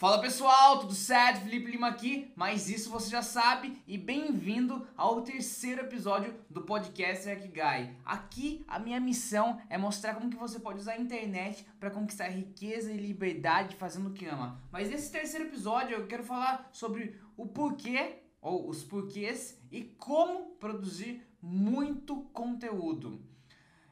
Fala pessoal, tudo certo? Felipe Lima aqui, mas isso você já sabe e bem-vindo ao terceiro episódio do podcast Guy. Aqui a minha missão é mostrar como que você pode usar a internet para conquistar riqueza e liberdade fazendo o que ama. Mas nesse terceiro episódio eu quero falar sobre o porquê ou os porquês e como produzir muito conteúdo.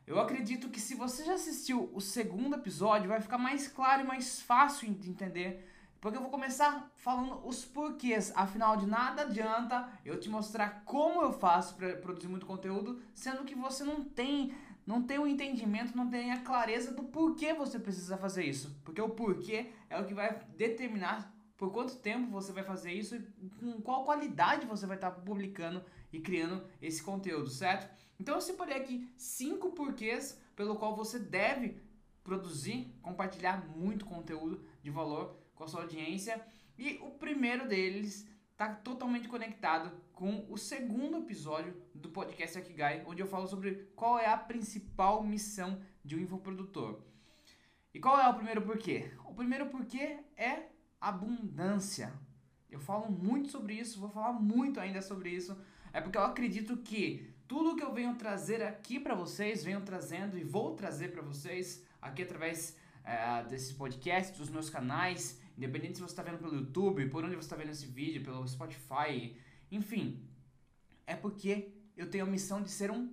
Eu acredito que se você já assistiu o segundo episódio, vai ficar mais claro e mais fácil de entender porque eu vou começar falando os porquês. Afinal, de nada adianta eu te mostrar como eu faço para produzir muito conteúdo, sendo que você não tem não tem o um entendimento, não tem a clareza do porquê você precisa fazer isso. Porque o porquê é o que vai determinar por quanto tempo você vai fazer isso e com qual qualidade você vai estar publicando e criando esse conteúdo, certo? Então eu separei aqui cinco porquês pelo qual você deve produzir, compartilhar muito conteúdo de valor com a sua audiência. E o primeiro deles está totalmente conectado com o segundo episódio do podcast Akigai, onde eu falo sobre qual é a principal missão de um infoprodutor. E qual é o primeiro porquê? O primeiro porquê é abundância. Eu falo muito sobre isso, vou falar muito ainda sobre isso. É porque eu acredito que tudo que eu venho trazer aqui para vocês, venho trazendo e vou trazer para vocês aqui através é, desses podcasts, dos meus canais, independente se você está vendo pelo YouTube, por onde você está vendo esse vídeo, pelo Spotify, enfim, é porque eu tenho a missão de ser um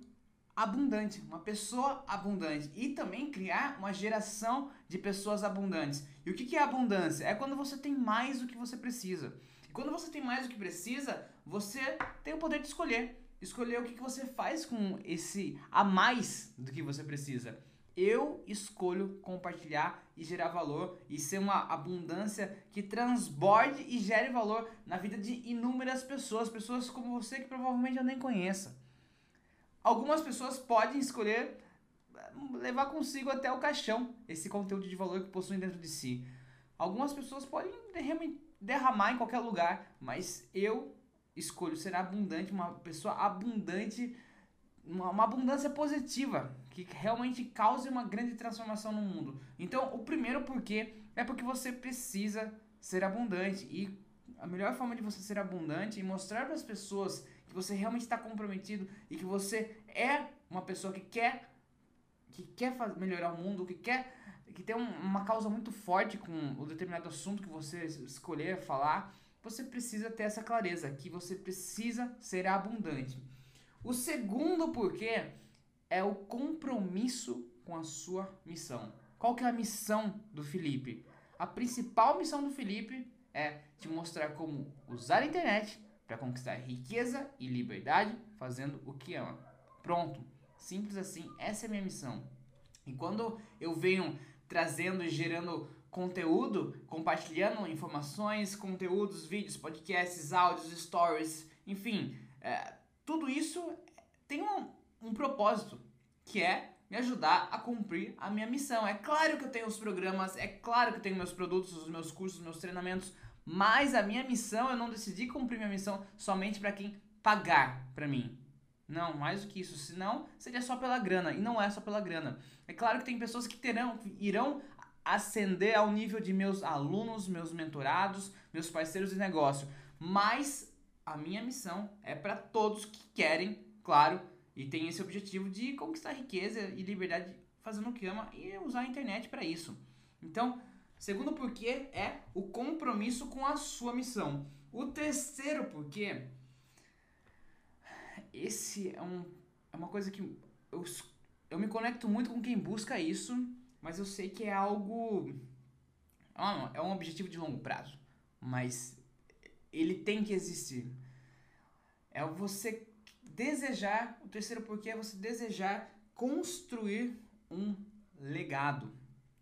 abundante, uma pessoa abundante e também criar uma geração de pessoas abundantes. E o que, é abundância? É quando você tem mais do que você precisa. E quando você tem mais do que precisa, você tem o poder de escolher. Escolher o que você faz com esse a mais do que você precisa eu escolho compartilhar e gerar valor e ser uma abundância que transborde e gere valor na vida de inúmeras pessoas, pessoas como você que provavelmente eu nem conheça. Algumas pessoas podem escolher eh, levar consigo até o caixão esse conteúdo de valor que possuem dentro de si. Algumas pessoas podem derramar em qualquer lugar, mas eu escolho ser abundante, uma pessoa abundante uma, uma abundância positiva que realmente cause uma grande transformação no mundo. Então, o primeiro porquê é porque você precisa ser abundante e a melhor forma de você ser abundante e mostrar para as pessoas que você realmente está comprometido e que você é uma pessoa que quer que quer melhorar o mundo, que quer que tem uma causa muito forte com o determinado assunto que você escolher falar, você precisa ter essa clareza que você precisa ser abundante. O segundo porquê é o compromisso com a sua missão. Qual que é a missão do Felipe? A principal missão do Felipe é te mostrar como usar a internet para conquistar riqueza e liberdade fazendo o que ama. Pronto, simples assim, essa é a minha missão. E quando eu venho trazendo e gerando conteúdo, compartilhando informações, conteúdos, vídeos, podcasts, áudios, stories, enfim, é, tudo isso tem um, um propósito, que é me ajudar a cumprir a minha missão. É claro que eu tenho os programas, é claro que eu tenho meus produtos, os meus cursos, os meus treinamentos, mas a minha missão, eu não decidi cumprir minha missão somente para quem pagar para mim. Não, mais do que isso, senão seria só pela grana, e não é só pela grana. É claro que tem pessoas que terão, que irão ascender ao nível de meus alunos, meus mentorados, meus parceiros de negócio, mas a minha missão é para todos que querem, claro, e tem esse objetivo de conquistar riqueza e liberdade fazendo o que ama e usar a internet para isso. Então, segundo porquê é o compromisso com a sua missão. O terceiro porquê, esse é, um, é uma coisa que eu, eu me conecto muito com quem busca isso, mas eu sei que é algo. É um objetivo de longo prazo. Mas ele tem que existir. É você desejar, o terceiro porquê é você desejar construir um legado.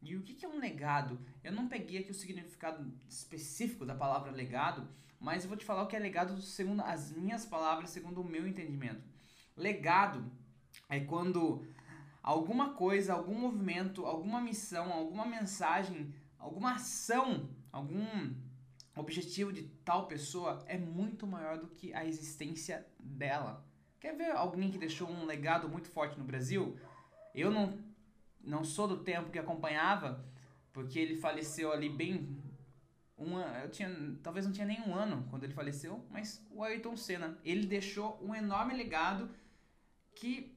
E o que é um legado? Eu não peguei aqui o significado específico da palavra legado, mas eu vou te falar o que é legado segundo as minhas palavras, segundo o meu entendimento. Legado é quando alguma coisa, algum movimento, alguma missão, alguma mensagem, alguma ação, algum objetivo de tal pessoa é muito maior do que a existência dela. Quer ver alguém que deixou um legado muito forte no Brasil? Eu não, não sou do tempo que acompanhava, porque ele faleceu ali bem um, eu tinha, talvez não tinha nem um ano quando ele faleceu, mas o Ayrton Senna, ele deixou um enorme legado que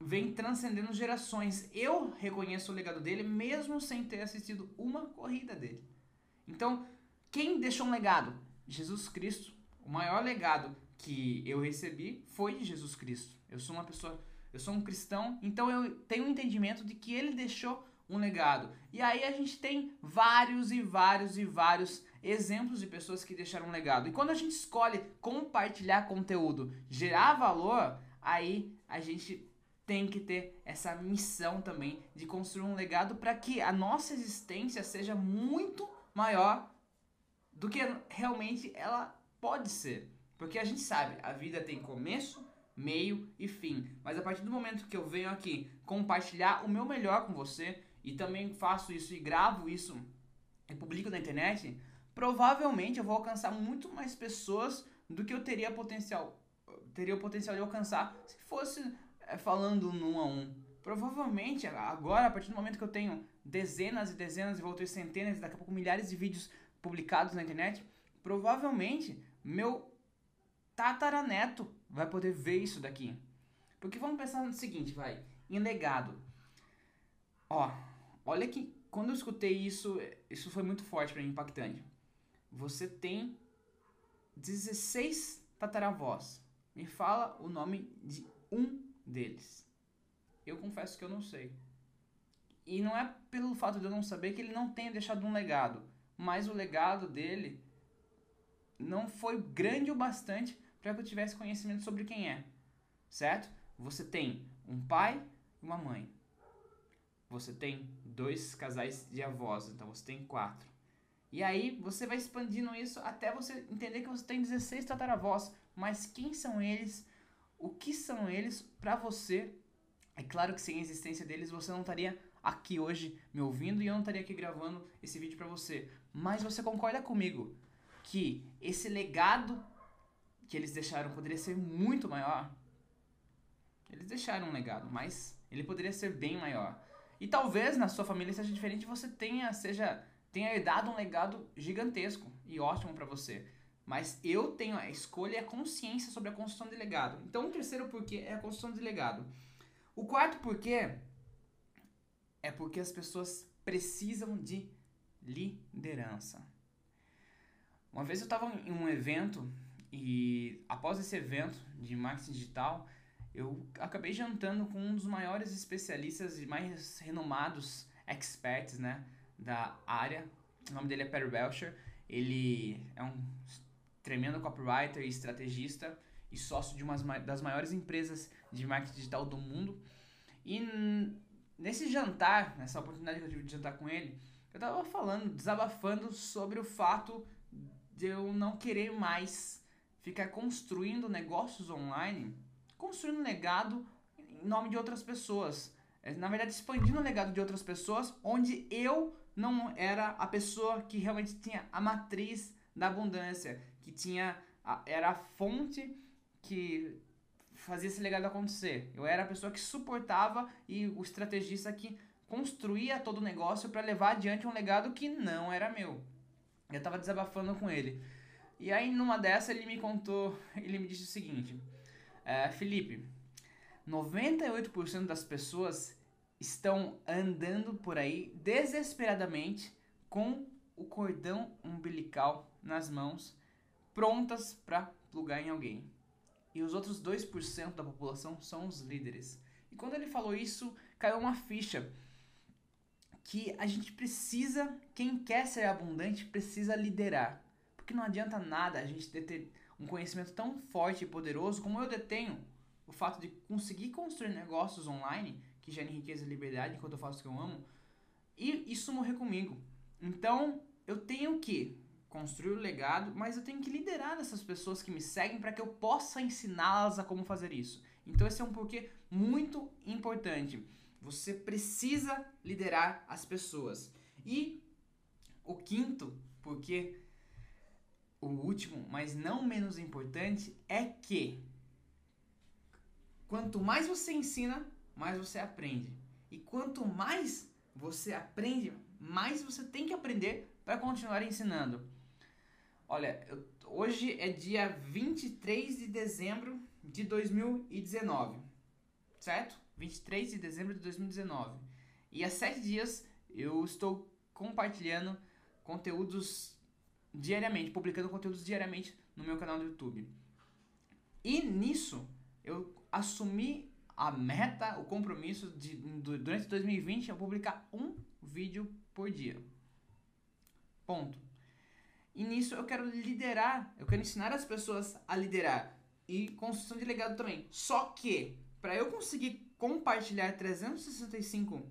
vem transcendendo gerações. Eu reconheço o legado dele mesmo sem ter assistido uma corrida dele. Então, quem deixou um legado? Jesus Cristo. O maior legado que eu recebi foi de Jesus Cristo. Eu sou uma pessoa, eu sou um cristão, então eu tenho um entendimento de que ele deixou um legado. E aí a gente tem vários e vários e vários exemplos de pessoas que deixaram um legado. E quando a gente escolhe compartilhar conteúdo, gerar valor, aí a gente tem que ter essa missão também de construir um legado para que a nossa existência seja muito maior do que realmente ela pode ser. Porque a gente sabe, a vida tem começo, meio e fim. Mas a partir do momento que eu venho aqui compartilhar o meu melhor com você, e também faço isso e gravo isso e publico na internet, provavelmente eu vou alcançar muito mais pessoas do que eu teria potencial teria o potencial de alcançar se fosse é, falando um a um. Provavelmente agora, a partir do momento que eu tenho dezenas e dezenas e vou ter centenas, daqui a pouco milhares de vídeos publicados na internet, provavelmente meu tataraneto vai poder ver isso daqui. Porque vamos pensar no seguinte, vai, em legado. Ó, Olha que quando eu escutei isso, isso foi muito forte para mim, impactante. Você tem 16 tataravós. Me fala o nome de um deles. Eu confesso que eu não sei. E não é pelo fato de eu não saber que ele não tenha deixado um legado, mas o legado dele não foi grande o bastante para que eu tivesse conhecimento sobre quem é. Certo? Você tem um pai e uma mãe. Você tem dois casais de avós, então você tem quatro. E aí você vai expandindo isso até você entender que você tem 16 tataravós. Mas quem são eles? O que são eles para você? É claro que sem a existência deles você não estaria aqui hoje me ouvindo e eu não estaria aqui gravando esse vídeo para você. Mas você concorda comigo que esse legado que eles deixaram poderia ser muito maior? Eles deixaram um legado, mas ele poderia ser bem maior. E talvez na sua família seja diferente, você tenha, seja, tenha herdado um legado gigantesco e ótimo para você. Mas eu tenho a escolha e a consciência sobre a construção de legado. Então, o terceiro porquê é a construção de legado. O quarto porquê é porque as pessoas precisam de liderança. Uma vez eu estava em um evento e após esse evento de marketing digital, eu acabei jantando com um dos maiores especialistas e mais renomados experts, né, da área. O nome dele é Perry Belcher. Ele é um tremendo copywriter e estrategista e sócio de uma das maiores empresas de marketing digital do mundo. E nesse jantar, nessa oportunidade que eu tive de jantar com ele, eu estava falando, desabafando sobre o fato de eu não querer mais ficar construindo negócios online construindo legado em nome de outras pessoas. É, na verdade, expandindo o legado de outras pessoas, onde eu não era a pessoa que realmente tinha a matriz da abundância, que tinha a, era a fonte que fazia esse legado acontecer. Eu era a pessoa que suportava e o estrategista que construía todo o negócio para levar adiante um legado que não era meu. Eu estava desabafando com ele. E aí, numa dessa, ele me contou, ele me disse o seguinte: é, Felipe, 98% das pessoas estão andando por aí desesperadamente com o cordão umbilical nas mãos, prontas para plugar em alguém. E os outros 2% da população são os líderes. E quando ele falou isso, caiu uma ficha que a gente precisa, quem quer ser abundante, precisa liderar. Porque não adianta nada a gente ter um conhecimento tão forte e poderoso como eu detenho, o fato de conseguir construir negócios online que gerem riqueza e liberdade enquanto eu faço o que eu amo, e isso morrer comigo. Então, eu tenho que construir o legado, mas eu tenho que liderar essas pessoas que me seguem para que eu possa ensiná-las a como fazer isso. Então, esse é um porquê muito importante. Você precisa liderar as pessoas. E o quinto porquê o último, mas não menos importante, é que quanto mais você ensina, mais você aprende. E quanto mais você aprende, mais você tem que aprender para continuar ensinando. Olha, eu, hoje é dia 23 de dezembro de 2019, certo? 23 de dezembro de 2019. E há sete dias eu estou compartilhando conteúdos diariamente, publicando conteúdos diariamente no meu canal do YouTube. E nisso eu assumi a meta, o compromisso de durante 2020 é publicar um vídeo por dia. Ponto. E nisso eu quero liderar, eu quero ensinar as pessoas a liderar e construção de legado também. Só que para eu conseguir compartilhar 365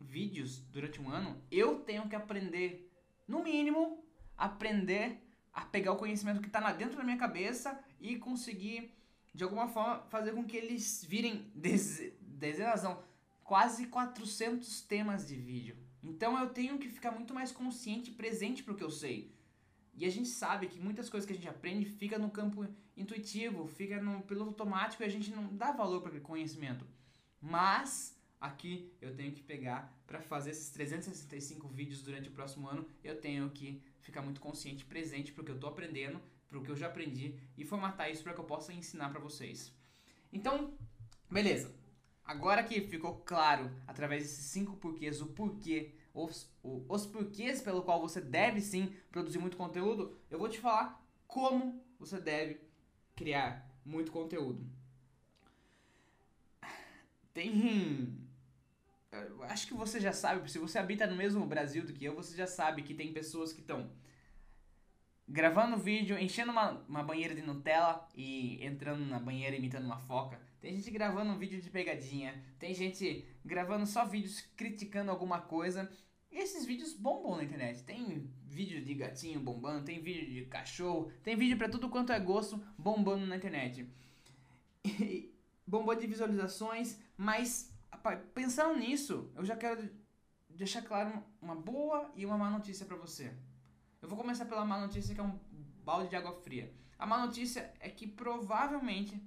vídeos durante um ano, eu tenho que aprender, no mínimo, aprender a pegar o conhecimento que está dentro da minha cabeça e conseguir, de alguma forma, fazer com que eles virem dezenas, não, quase 400 temas de vídeo. Então eu tenho que ficar muito mais consciente e presente para o que eu sei. E a gente sabe que muitas coisas que a gente aprende fica no campo intuitivo, fica no piloto automático e a gente não dá valor para aquele conhecimento. Mas aqui eu tenho que pegar para fazer esses 365 vídeos durante o próximo ano, eu tenho que ficar muito consciente, presente para o que eu estou aprendendo, para o que eu já aprendi e formatar isso para que eu possa ensinar para vocês. Então, beleza. Agora que ficou claro através desses cinco porquês o porquê os, os porquês pelo qual você deve sim produzir muito conteúdo, eu vou te falar como você deve criar muito conteúdo. Tem. Acho que você já sabe, se você habita no mesmo Brasil do que eu, você já sabe que tem pessoas que estão gravando vídeo, enchendo uma, uma banheira de Nutella e entrando na banheira imitando uma foca. Tem gente gravando um vídeo de pegadinha, tem gente gravando só vídeos criticando alguma coisa. E esses vídeos bombam na internet. Tem vídeo de gatinho bombando, tem vídeo de cachorro, tem vídeo para tudo quanto é gosto bombando na internet. E bombou de visualizações, mas pensando nisso, eu já quero deixar claro uma boa e uma má notícia para você. Eu vou começar pela má notícia que é um balde de água fria. A má notícia é que provavelmente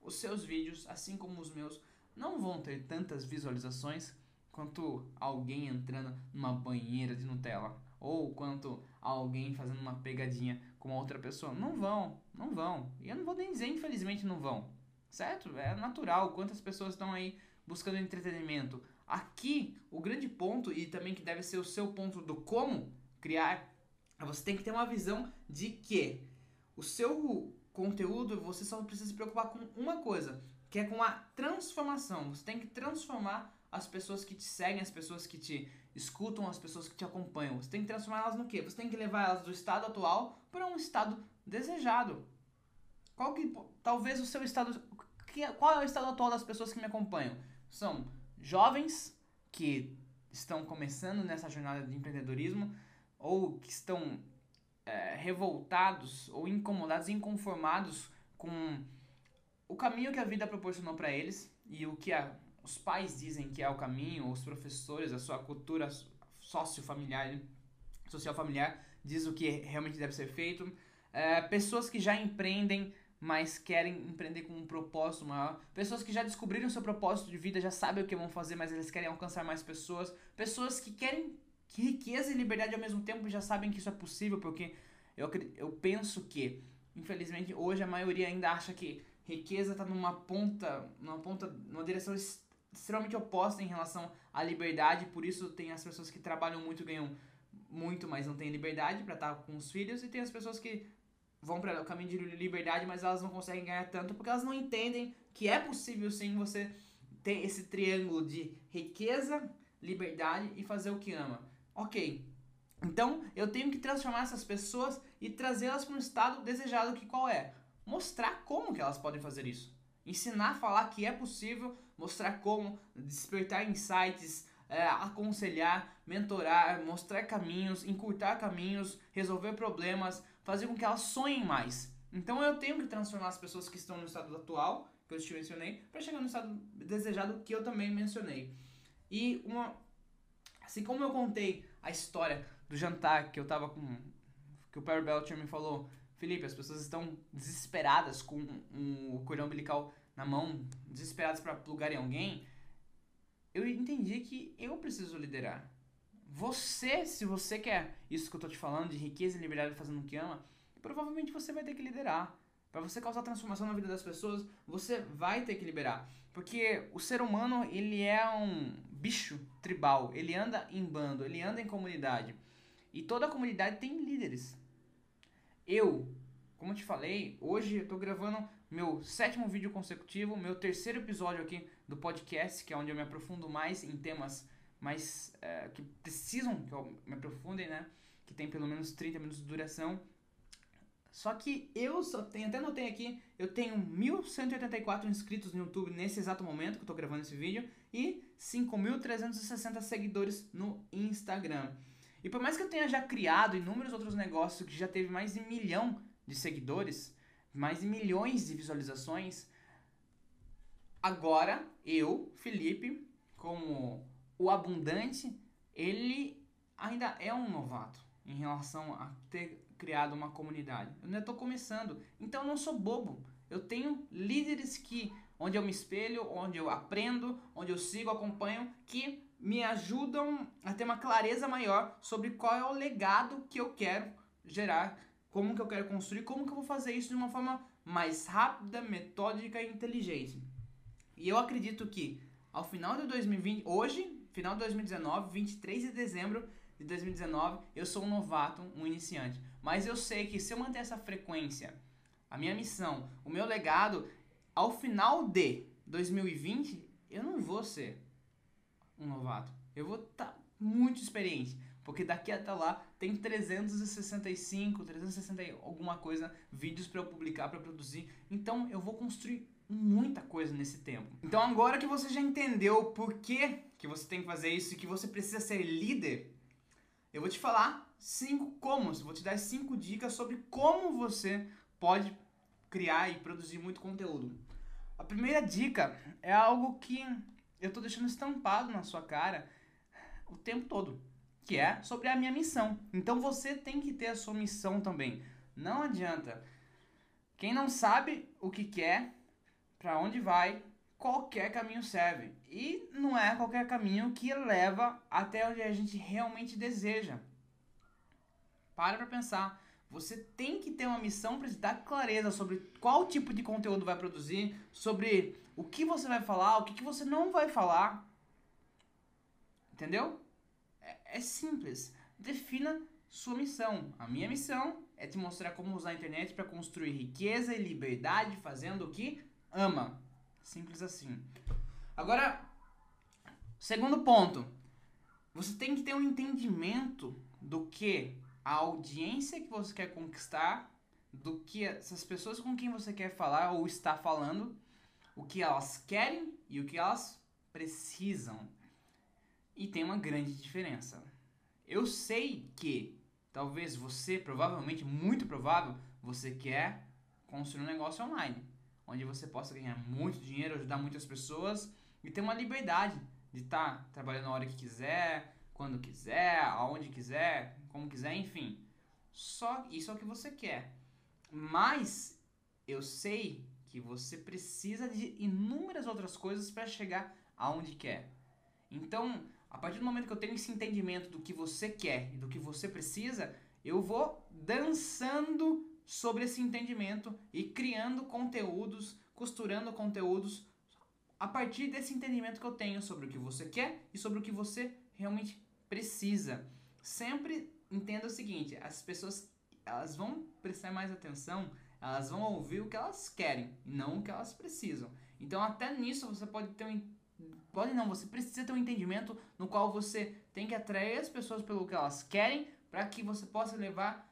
os seus vídeos, assim como os meus, não vão ter tantas visualizações quanto alguém entrando numa banheira de Nutella ou quanto alguém fazendo uma pegadinha com outra pessoa. Não vão, não vão. E eu não vou nem dizer, infelizmente, não vão. Certo? É natural. Quantas pessoas estão aí buscando entretenimento? Aqui, o grande ponto, e também que deve ser o seu ponto do como criar você tem que ter uma visão de que o seu conteúdo você só precisa se preocupar com uma coisa, que é com a transformação. Você tem que transformar as pessoas que te seguem, as pessoas que te escutam, as pessoas que te acompanham. Você tem que transformar elas no quê? Você tem que levar elas do estado atual para um estado desejado. Qual que talvez o seu estado qual é o estado atual das pessoas que me acompanham? São jovens que estão começando nessa jornada de empreendedorismo, ou que estão é, revoltados ou incomodados, inconformados com o caminho que a vida proporcionou para eles e o que a, os pais dizem que é o caminho, os professores, a sua cultura sócio-familiar, social familiar diz o que realmente deve ser feito. É, pessoas que já empreendem, mas querem empreender com um propósito maior. Pessoas que já descobriram seu propósito de vida, já sabem o que vão fazer, mas eles querem alcançar mais pessoas. Pessoas que querem que riqueza e liberdade ao mesmo tempo já sabem que isso é possível, porque eu, eu penso que, infelizmente, hoje a maioria ainda acha que riqueza está numa ponta, numa ponta, numa direção extremamente oposta em relação à liberdade, por isso tem as pessoas que trabalham muito ganham muito, mas não têm liberdade para estar com os filhos, e tem as pessoas que vão para o caminho de liberdade, mas elas não conseguem ganhar tanto porque elas não entendem que é possível sim você ter esse triângulo de riqueza, liberdade e fazer o que ama. Ok. Então eu tenho que transformar essas pessoas e trazê-las para um estado desejado que qual é? Mostrar como que elas podem fazer isso. Ensinar a falar que é possível, mostrar como, despertar insights, é, aconselhar, mentorar, mostrar caminhos, encurtar caminhos, resolver problemas, fazer com que elas sonhem mais. Então eu tenho que transformar as pessoas que estão no estado atual, que eu te mencionei, para chegar no estado desejado que eu também mencionei. E uma Assim como eu contei a história do jantar que eu tava com. que o Perry Belcher me falou, Felipe, as pessoas estão desesperadas com o cordão umbilical na mão, desesperadas para plugar em alguém. Eu entendi que eu preciso liderar. você, se você quer isso que eu tô te falando, de riqueza e liberdade fazendo o que ama, provavelmente você vai ter que liderar. Para você causar transformação na vida das pessoas, você vai ter que liberar. Porque o ser humano, ele é um bicho tribal, ele anda em bando, ele anda em comunidade. E toda comunidade tem líderes. Eu, como eu te falei, hoje eu tô gravando meu sétimo vídeo consecutivo, meu terceiro episódio aqui do podcast, que é onde eu me aprofundo mais em temas mais é, que precisam que eu me aprofunde, né? Que tem pelo menos 30 minutos de duração. Só que eu só tenho, até notei aqui, eu tenho 1.184 inscritos no YouTube nesse exato momento que eu tô gravando esse vídeo e 5.360 seguidores no Instagram. E por mais que eu tenha já criado inúmeros outros negócios que já teve mais de um milhão de seguidores, mais de milhões de visualizações, agora eu, Felipe, como o abundante, ele ainda é um novato em relação a ter criado uma comunidade. Eu ainda estou começando, então eu não sou bobo. Eu tenho líderes que onde eu me espelho, onde eu aprendo, onde eu sigo, acompanho, que me ajudam a ter uma clareza maior sobre qual é o legado que eu quero gerar, como que eu quero construir, como que eu vou fazer isso de uma forma mais rápida, metódica e inteligente. E eu acredito que ao final de 2020, hoje, final de 2019, 23 de dezembro de 2019, eu sou um novato, um iniciante. Mas eu sei que se eu manter essa frequência, a minha missão, o meu legado, ao final de 2020, eu não vou ser um novato. Eu vou estar tá muito experiente. Porque daqui até lá tem 365, 360 alguma coisa vídeos para eu publicar, para produzir. Então eu vou construir muita coisa nesse tempo. Então agora que você já entendeu por que, que você tem que fazer isso e que você precisa ser líder, eu vou te falar cinco como, vou te dar cinco dicas sobre como você pode criar e produzir muito conteúdo. A primeira dica é algo que eu tô deixando estampado na sua cara o tempo todo, que é sobre a minha missão. Então você tem que ter a sua missão também. Não adianta. Quem não sabe o que quer, para onde vai, qualquer caminho serve. E não é qualquer caminho que leva até onde a gente realmente deseja. Para para pensar. Você tem que ter uma missão para dar clareza sobre qual tipo de conteúdo vai produzir, sobre o que você vai falar, o que, que você não vai falar. Entendeu? É, é simples. Defina sua missão. A minha missão é te mostrar como usar a internet para construir riqueza e liberdade fazendo o que ama. Simples assim. Agora, segundo ponto. Você tem que ter um entendimento do que a audiência que você quer conquistar, do que essas pessoas com quem você quer falar ou está falando, o que elas querem e o que elas precisam. E tem uma grande diferença. Eu sei que talvez você, provavelmente, muito provável, você quer construir um negócio online onde você possa ganhar muito dinheiro, ajudar muitas pessoas e ter uma liberdade de estar tá trabalhando a hora que quiser, quando quiser, aonde quiser, como quiser, enfim. Só isso é o que você quer. Mas eu sei que você precisa de inúmeras outras coisas para chegar aonde quer. Então, a partir do momento que eu tenho esse entendimento do que você quer e do que você precisa, eu vou dançando sobre esse entendimento e criando conteúdos, costurando conteúdos a partir desse entendimento que eu tenho sobre o que você quer e sobre o que você realmente precisa. Sempre entenda o seguinte, as pessoas elas vão prestar mais atenção, elas vão ouvir o que elas querem não o que elas precisam. Então até nisso você pode ter um pode não, você precisa ter um entendimento no qual você tem que atrair as pessoas pelo que elas querem para que você possa levar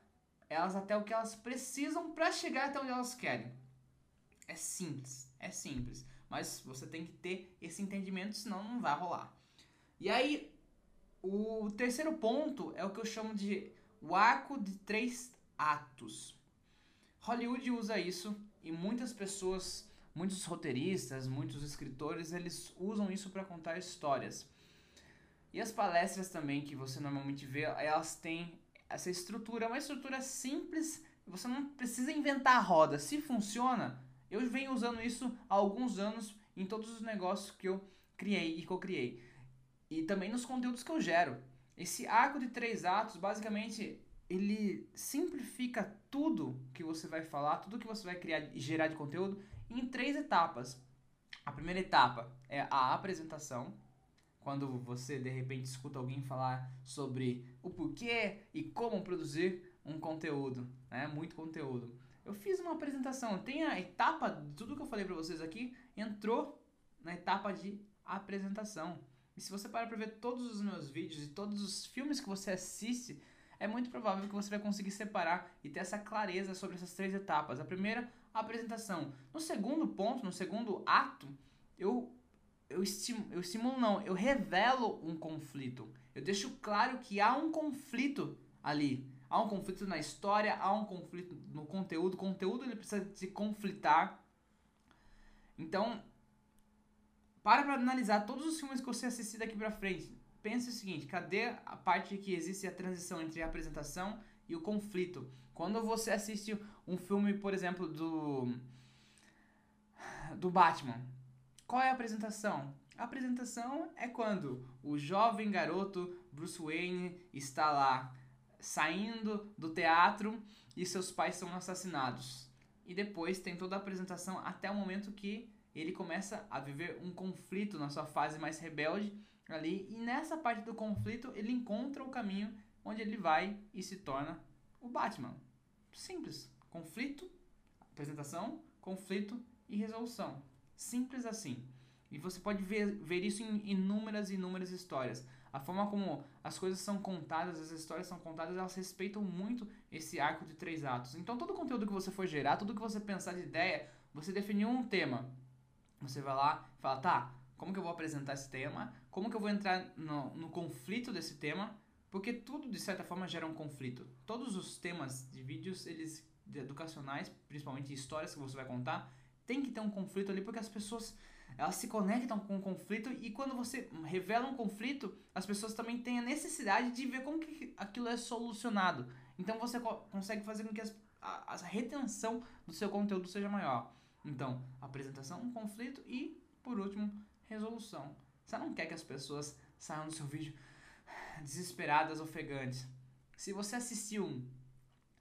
elas até o que elas precisam para chegar até onde elas querem. É simples, é simples. Mas você tem que ter esse entendimento, senão não vai rolar. E aí, o terceiro ponto é o que eu chamo de o arco de três atos. Hollywood usa isso e muitas pessoas, muitos roteiristas, muitos escritores, eles usam isso para contar histórias. E as palestras também que você normalmente vê, elas têm essa estrutura é uma estrutura simples, você não precisa inventar a roda. Se funciona, eu venho usando isso há alguns anos em todos os negócios que eu criei e co-criei. E também nos conteúdos que eu gero. Esse arco de três atos, basicamente, ele simplifica tudo que você vai falar, tudo que você vai criar e gerar de conteúdo em três etapas. A primeira etapa é a apresentação, quando você de repente escuta alguém falar sobre o porquê e como produzir um conteúdo, né? Muito conteúdo. Eu fiz uma apresentação, tem a etapa de tudo que eu falei para vocês aqui entrou na etapa de apresentação. E se você parar para ver todos os meus vídeos e todos os filmes que você assiste, é muito provável que você vai conseguir separar e ter essa clareza sobre essas três etapas. A primeira, a apresentação. No segundo ponto, no segundo ato, eu eu estimulo, eu estimulo não, eu revelo um conflito. Eu deixo claro que há um conflito ali. Há um conflito na história, há um conflito no conteúdo. O conteúdo ele precisa se conflitar. Então, para para analisar todos os filmes que você assistir daqui para frente. Pense o seguinte, cadê a parte que existe a transição entre a apresentação e o conflito? Quando você assiste um filme, por exemplo, do do Batman, qual é a apresentação? A apresentação é quando o jovem garoto Bruce Wayne está lá saindo do teatro e seus pais são assassinados. E depois tem toda a apresentação até o momento que ele começa a viver um conflito na sua fase mais rebelde ali. E nessa parte do conflito ele encontra o caminho onde ele vai e se torna o Batman. Simples. Conflito, apresentação, conflito e resolução. Simples assim. E você pode ver, ver isso em inúmeras e inúmeras histórias. A forma como as coisas são contadas, as histórias são contadas, elas respeitam muito esse arco de três atos. Então, todo o conteúdo que você for gerar, tudo que você pensar de ideia, você definiu um tema. Você vai lá e fala, tá, como que eu vou apresentar esse tema? Como que eu vou entrar no, no conflito desse tema? Porque tudo, de certa forma, gera um conflito. Todos os temas de vídeos, eles educacionais, principalmente histórias que você vai contar, tem que ter um conflito ali, porque as pessoas elas se conectam com o conflito e quando você revela um conflito, as pessoas também têm a necessidade de ver como que aquilo é solucionado. Então você co consegue fazer com que as, a, a, retenção do seu conteúdo seja maior. Então, apresentação, conflito e, por último, resolução. Você não quer que as pessoas saiam do seu vídeo desesperadas, ofegantes. Se você assistiu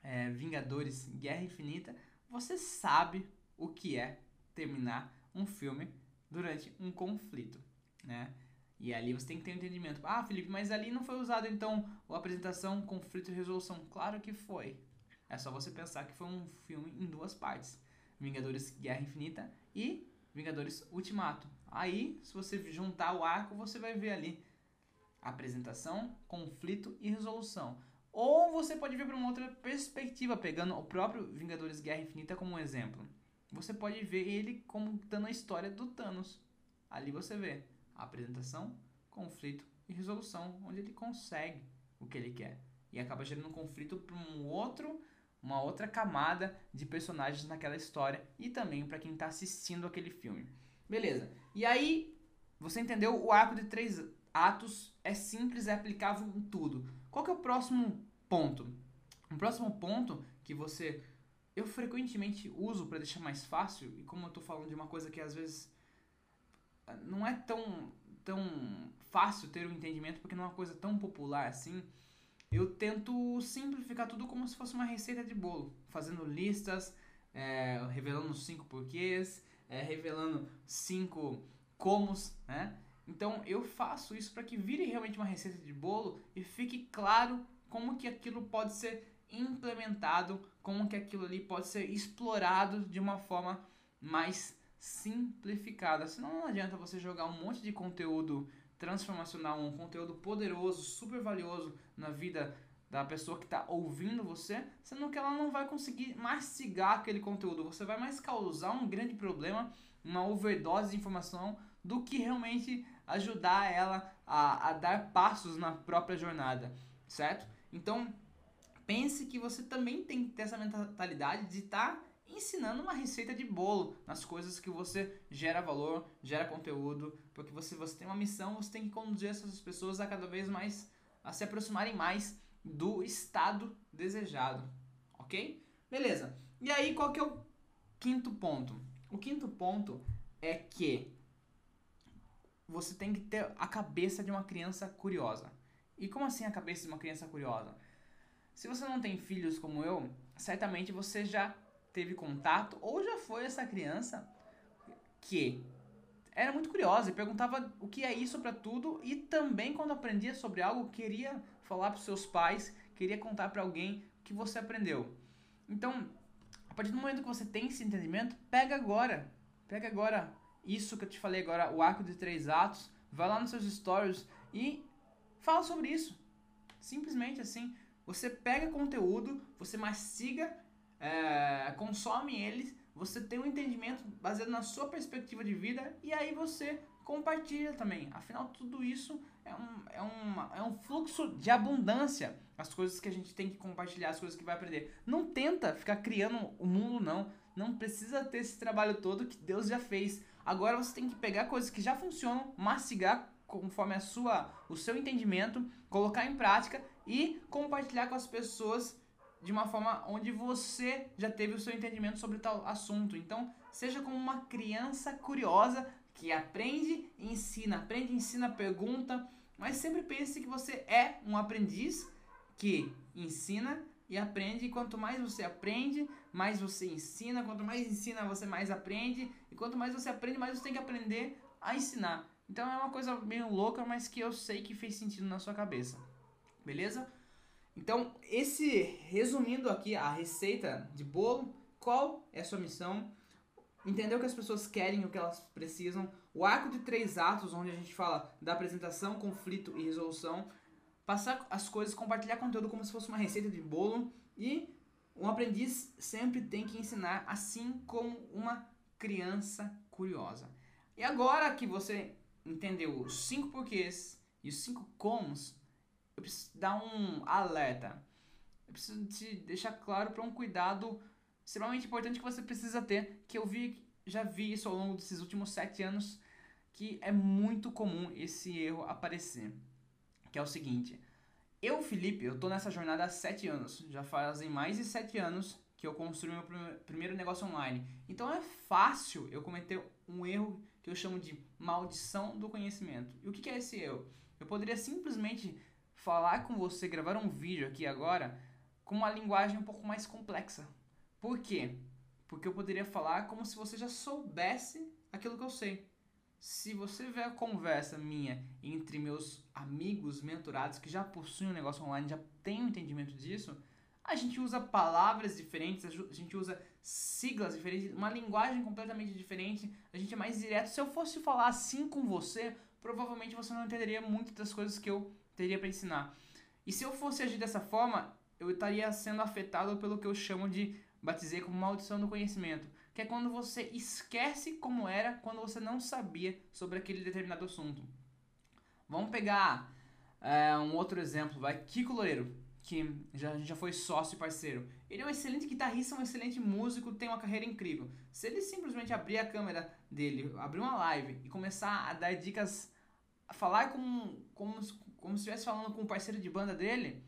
é, Vingadores Guerra Infinita, você sabe o que é terminar um filme durante um conflito, né? E ali você tem que ter um entendimento. Ah, Felipe, mas ali não foi usado então a apresentação, conflito e resolução. Claro que foi. É só você pensar que foi um filme em duas partes: Vingadores Guerra Infinita e Vingadores Ultimato. Aí, se você juntar o arco, você vai ver ali apresentação, conflito e resolução. Ou você pode ver para uma outra perspectiva, pegando o próprio Vingadores Guerra Infinita como um exemplo você pode ver ele como dando a história do Thanos. Ali você vê a apresentação, conflito e resolução, onde ele consegue o que ele quer. E acaba gerando um conflito para um outro, uma outra camada de personagens naquela história e também para quem está assistindo aquele filme. Beleza. E aí, você entendeu? O arco de três atos é simples, é aplicável em tudo. Qual que é o próximo ponto? O próximo ponto que você eu frequentemente uso para deixar mais fácil, e como eu estou falando de uma coisa que às vezes ah, não é tão, tão fácil ter um entendimento, porque não é uma coisa tão popular assim, eu tento simplificar tudo como se fosse uma receita de bolo, fazendo listas, é, revelando cinco porquês, é, revelando cinco comos, né? Então eu faço isso para que vire realmente uma receita de bolo e fique claro como que aquilo pode ser implementado, como que aquilo ali pode ser explorado de uma forma mais simplificada. Senão não adianta você jogar um monte de conteúdo transformacional, um conteúdo poderoso, super valioso na vida da pessoa que está ouvindo você, sendo que ela não vai conseguir mastigar aquele conteúdo. Você vai mais causar um grande problema, uma overdose de informação, do que realmente ajudar ela a, a dar passos na própria jornada, certo? Então, pense que você também tem que ter essa mentalidade de estar tá ensinando uma receita de bolo nas coisas que você gera valor, gera conteúdo, porque você, você tem uma missão, você tem que conduzir essas pessoas a cada vez mais a se aproximarem mais do estado desejado, ok? Beleza. E aí qual que é o quinto ponto? O quinto ponto é que você tem que ter a cabeça de uma criança curiosa. E como assim a cabeça de uma criança curiosa? Se você não tem filhos como eu, certamente você já teve contato ou já foi essa criança que era muito curiosa e perguntava o que é isso para tudo e também quando aprendia sobre algo queria falar para seus pais, queria contar para alguém o que você aprendeu. Então, a partir do momento que você tem esse entendimento, pega agora, pega agora isso que eu te falei agora, o arco de três atos, vai lá nos seus stories e fala sobre isso. Simplesmente assim, você pega conteúdo, você mastiga, é, consome eles você tem um entendimento baseado na sua perspectiva de vida e aí você compartilha também. Afinal, tudo isso é um, é, uma, é um fluxo de abundância. As coisas que a gente tem que compartilhar, as coisas que vai aprender. Não tenta ficar criando o mundo, não. Não precisa ter esse trabalho todo que Deus já fez. Agora você tem que pegar coisas que já funcionam, mastigar conforme a sua, o seu entendimento, colocar em prática e compartilhar com as pessoas de uma forma onde você já teve o seu entendimento sobre tal assunto. Então, seja como uma criança curiosa que aprende ensina, aprende, ensina, pergunta, mas sempre pense que você é um aprendiz que ensina e aprende. E quanto mais você aprende, mais você ensina. Quanto mais ensina, você mais aprende. E quanto mais você aprende, mais você tem que aprender a ensinar. Então é uma coisa meio louca, mas que eu sei que fez sentido na sua cabeça. Beleza? Então, esse resumindo aqui a receita de bolo, qual é a sua missão? Entender o que as pessoas querem, o que elas precisam. O arco de três atos, onde a gente fala da apresentação, conflito e resolução. Passar as coisas, compartilhar conteúdo como se fosse uma receita de bolo. E um aprendiz sempre tem que ensinar, assim como uma criança curiosa. E agora que você entendeu os cinco porquês e os cinco comos, eu preciso dar um alerta. Eu preciso te deixar claro para um cuidado extremamente importante que você precisa ter, que eu vi, já vi isso ao longo desses últimos sete anos, que é muito comum esse erro aparecer. Que é o seguinte, eu, Felipe, eu tô nessa jornada há sete anos. Já fazem mais de sete anos que eu construí meu primeiro negócio online. Então é fácil eu cometer um erro que eu chamo de maldição do conhecimento. E o que é esse erro? Eu poderia simplesmente falar com você, gravar um vídeo aqui agora com uma linguagem um pouco mais complexa. Por quê? Porque eu poderia falar como se você já soubesse aquilo que eu sei. Se você vê a conversa minha entre meus amigos mentorados que já possuem um negócio online, já tem um entendimento disso, a gente usa palavras diferentes, a gente usa siglas diferentes, uma linguagem completamente diferente, a gente é mais direto. Se eu fosse falar assim com você, provavelmente você não entenderia muito das coisas que eu teria para ensinar. E se eu fosse agir dessa forma, eu estaria sendo afetado pelo que eu chamo de batizei como maldição do conhecimento, que é quando você esquece como era quando você não sabia sobre aquele determinado assunto. Vamos pegar é, um outro exemplo, vai Kiko Loureiro, que já, já foi sócio e parceiro. Ele é um excelente guitarrista, um excelente músico, tem uma carreira incrível. Se ele simplesmente abrir a câmera dele, abrir uma live e começar a dar dicas, a falar como, como, como se estivesse falando com um parceiro de banda dele,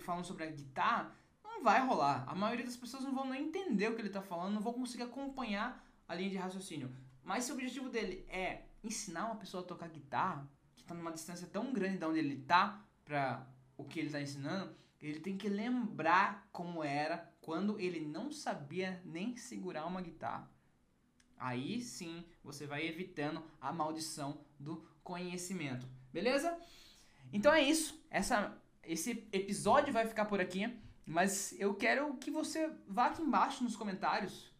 falando sobre a guitarra, não vai rolar. A maioria das pessoas não vão nem entender o que ele está falando, não vão conseguir acompanhar a linha de raciocínio. Mas se o objetivo dele é ensinar uma pessoa a tocar guitarra, que está numa distância tão grande de onde ele está para o que ele está ensinando, ele tem que lembrar como era quando ele não sabia nem segurar uma guitarra. Aí sim você vai evitando a maldição do conhecimento. Beleza? Então é isso. Essa, esse episódio vai ficar por aqui. Mas eu quero que você vá aqui embaixo nos comentários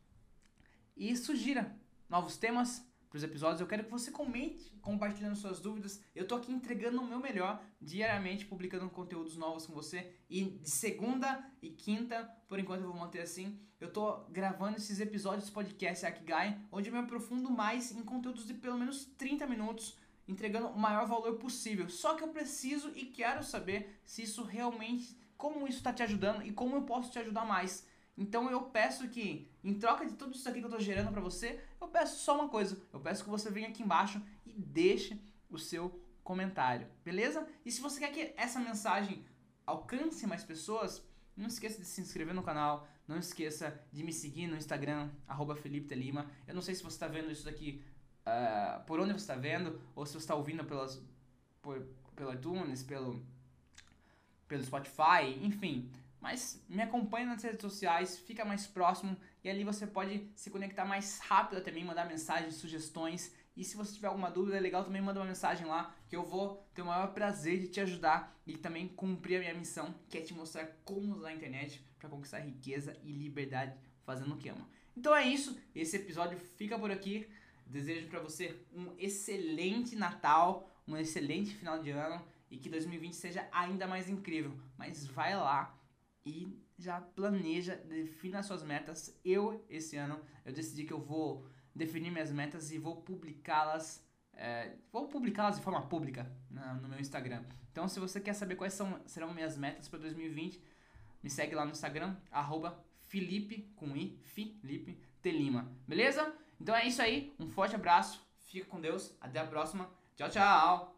e sugira novos temas para os episódios. Eu quero que você comente compartilhando suas dúvidas. Eu tô aqui entregando o meu melhor diariamente, publicando conteúdos novos com você. E de segunda e quinta, por enquanto eu vou manter assim, eu tô gravando esses episódios podcast Akigai, onde eu me aprofundo mais em conteúdos de pelo menos 30 minutos entregando o maior valor possível. Só que eu preciso e quero saber se isso realmente, como isso está te ajudando e como eu posso te ajudar mais. Então eu peço que, em troca de tudo isso aqui que eu estou gerando para você, eu peço só uma coisa. Eu peço que você venha aqui embaixo e deixe o seu comentário, beleza? E se você quer que essa mensagem alcance mais pessoas, não esqueça de se inscrever no canal, não esqueça de me seguir no Instagram, arroba Felipe Telima. Eu não sei se você está vendo isso daqui uh, por onde você está vendo, ou se você está ouvindo pelas, por, pelo iTunes, pelo pelo Spotify, enfim. Mas me acompanha nas redes sociais, fica mais próximo e ali você pode se conectar mais rápido também, mandar mensagens, sugestões. E se você tiver alguma dúvida, é legal também manda uma mensagem lá que eu vou ter o maior prazer de te ajudar e também cumprir a minha missão, que é te mostrar como usar a internet para conquistar riqueza e liberdade fazendo o que ama. Então é isso, esse episódio fica por aqui. Desejo para você um excelente Natal, um excelente final de ano e que 2020 seja ainda mais incrível. Mas vai lá e já planeja, defina suas metas. Eu, esse ano, eu decidi que eu vou definir minhas metas e vou publicá-las. É, vou publicá-las de forma pública na, no meu Instagram. Então, se você quer saber quais são, serão minhas metas para 2020, me segue lá no Instagram, arroba Felipe, com I, Felipe Telima. Beleza? Então é isso aí. Um forte abraço. Fica com Deus. Até a próxima. Tchau, tchau.